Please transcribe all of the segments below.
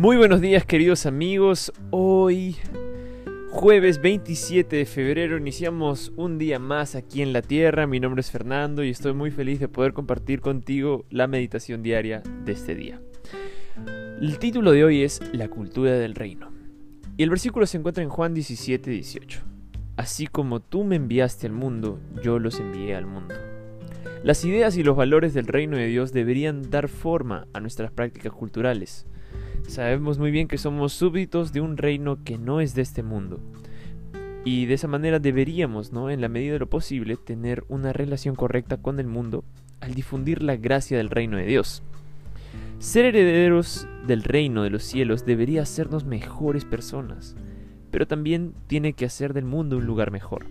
Muy buenos días queridos amigos, hoy jueves 27 de febrero iniciamos un día más aquí en la Tierra, mi nombre es Fernando y estoy muy feliz de poder compartir contigo la meditación diaria de este día. El título de hoy es La cultura del reino y el versículo se encuentra en Juan 17, 18. Así como tú me enviaste al mundo, yo los envié al mundo. Las ideas y los valores del reino de Dios deberían dar forma a nuestras prácticas culturales. Sabemos muy bien que somos súbditos de un reino que no es de este mundo. Y de esa manera deberíamos, ¿no? En la medida de lo posible, tener una relación correcta con el mundo al difundir la gracia del reino de Dios. Ser herederos del reino de los cielos debería hacernos mejores personas, pero también tiene que hacer del mundo un lugar mejor.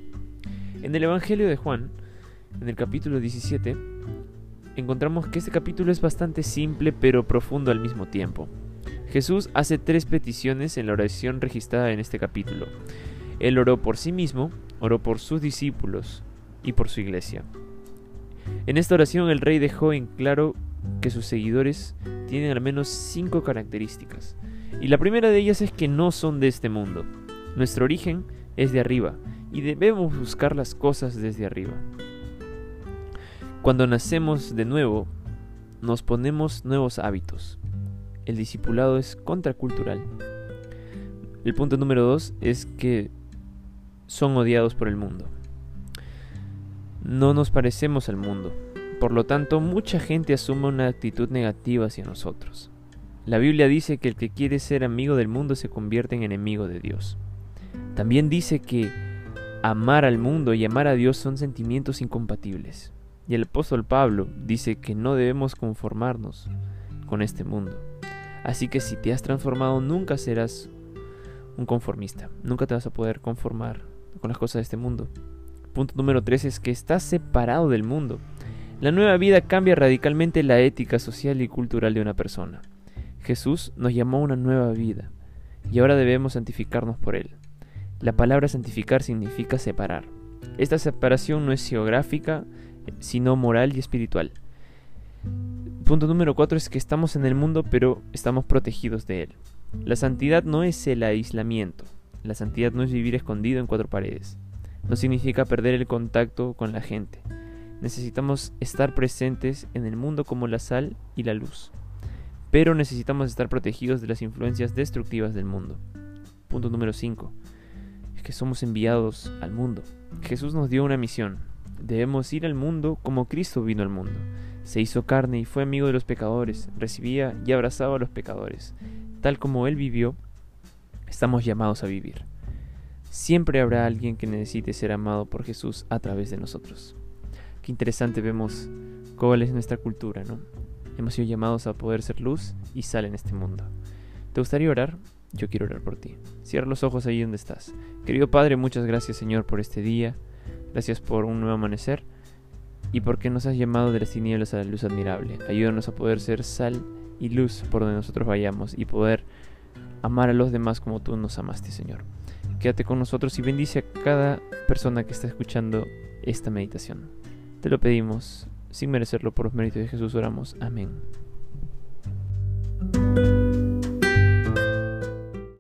En el Evangelio de Juan, en el capítulo 17, encontramos que este capítulo es bastante simple pero profundo al mismo tiempo. Jesús hace tres peticiones en la oración registrada en este capítulo. Él oró por sí mismo, oró por sus discípulos y por su iglesia. En esta oración el rey dejó en claro que sus seguidores tienen al menos cinco características. Y la primera de ellas es que no son de este mundo. Nuestro origen es de arriba y debemos buscar las cosas desde arriba. Cuando nacemos de nuevo, nos ponemos nuevos hábitos el discipulado es contracultural. El punto número dos es que son odiados por el mundo. No nos parecemos al mundo, por lo tanto mucha gente asume una actitud negativa hacia nosotros. La Biblia dice que el que quiere ser amigo del mundo se convierte en enemigo de Dios. También dice que amar al mundo y amar a Dios son sentimientos incompatibles. Y el apóstol Pablo dice que no debemos conformarnos con este mundo. Así que si te has transformado nunca serás un conformista. Nunca te vas a poder conformar con las cosas de este mundo. Punto número 3 es que estás separado del mundo. La nueva vida cambia radicalmente la ética social y cultural de una persona. Jesús nos llamó a una nueva vida y ahora debemos santificarnos por él. La palabra santificar significa separar. Esta separación no es geográfica, sino moral y espiritual punto número 4 es que estamos en el mundo pero estamos protegidos de él. La santidad no es el aislamiento. La santidad no es vivir escondido en cuatro paredes. No significa perder el contacto con la gente. Necesitamos estar presentes en el mundo como la sal y la luz. Pero necesitamos estar protegidos de las influencias destructivas del mundo. Punto número 5. Es que somos enviados al mundo. Jesús nos dio una misión. Debemos ir al mundo como Cristo vino al mundo se hizo carne y fue amigo de los pecadores, recibía y abrazaba a los pecadores. Tal como Él vivió, estamos llamados a vivir. Siempre habrá alguien que necesite ser amado por Jesús a través de nosotros. Qué interesante vemos cuál es nuestra cultura, ¿no? Hemos sido llamados a poder ser luz y sal en este mundo. ¿Te gustaría orar? Yo quiero orar por ti. Cierra los ojos ahí donde estás. Querido Padre, muchas gracias Señor por este día. Gracias por un nuevo amanecer y porque nos has llamado de las tinieblas a la luz admirable. Ayúdanos a poder ser sal y luz por donde nosotros vayamos y poder amar a los demás como tú nos amaste, Señor. Quédate con nosotros y bendice a cada persona que está escuchando esta meditación. Te lo pedimos, sin merecerlo por los méritos de Jesús oramos. Amén.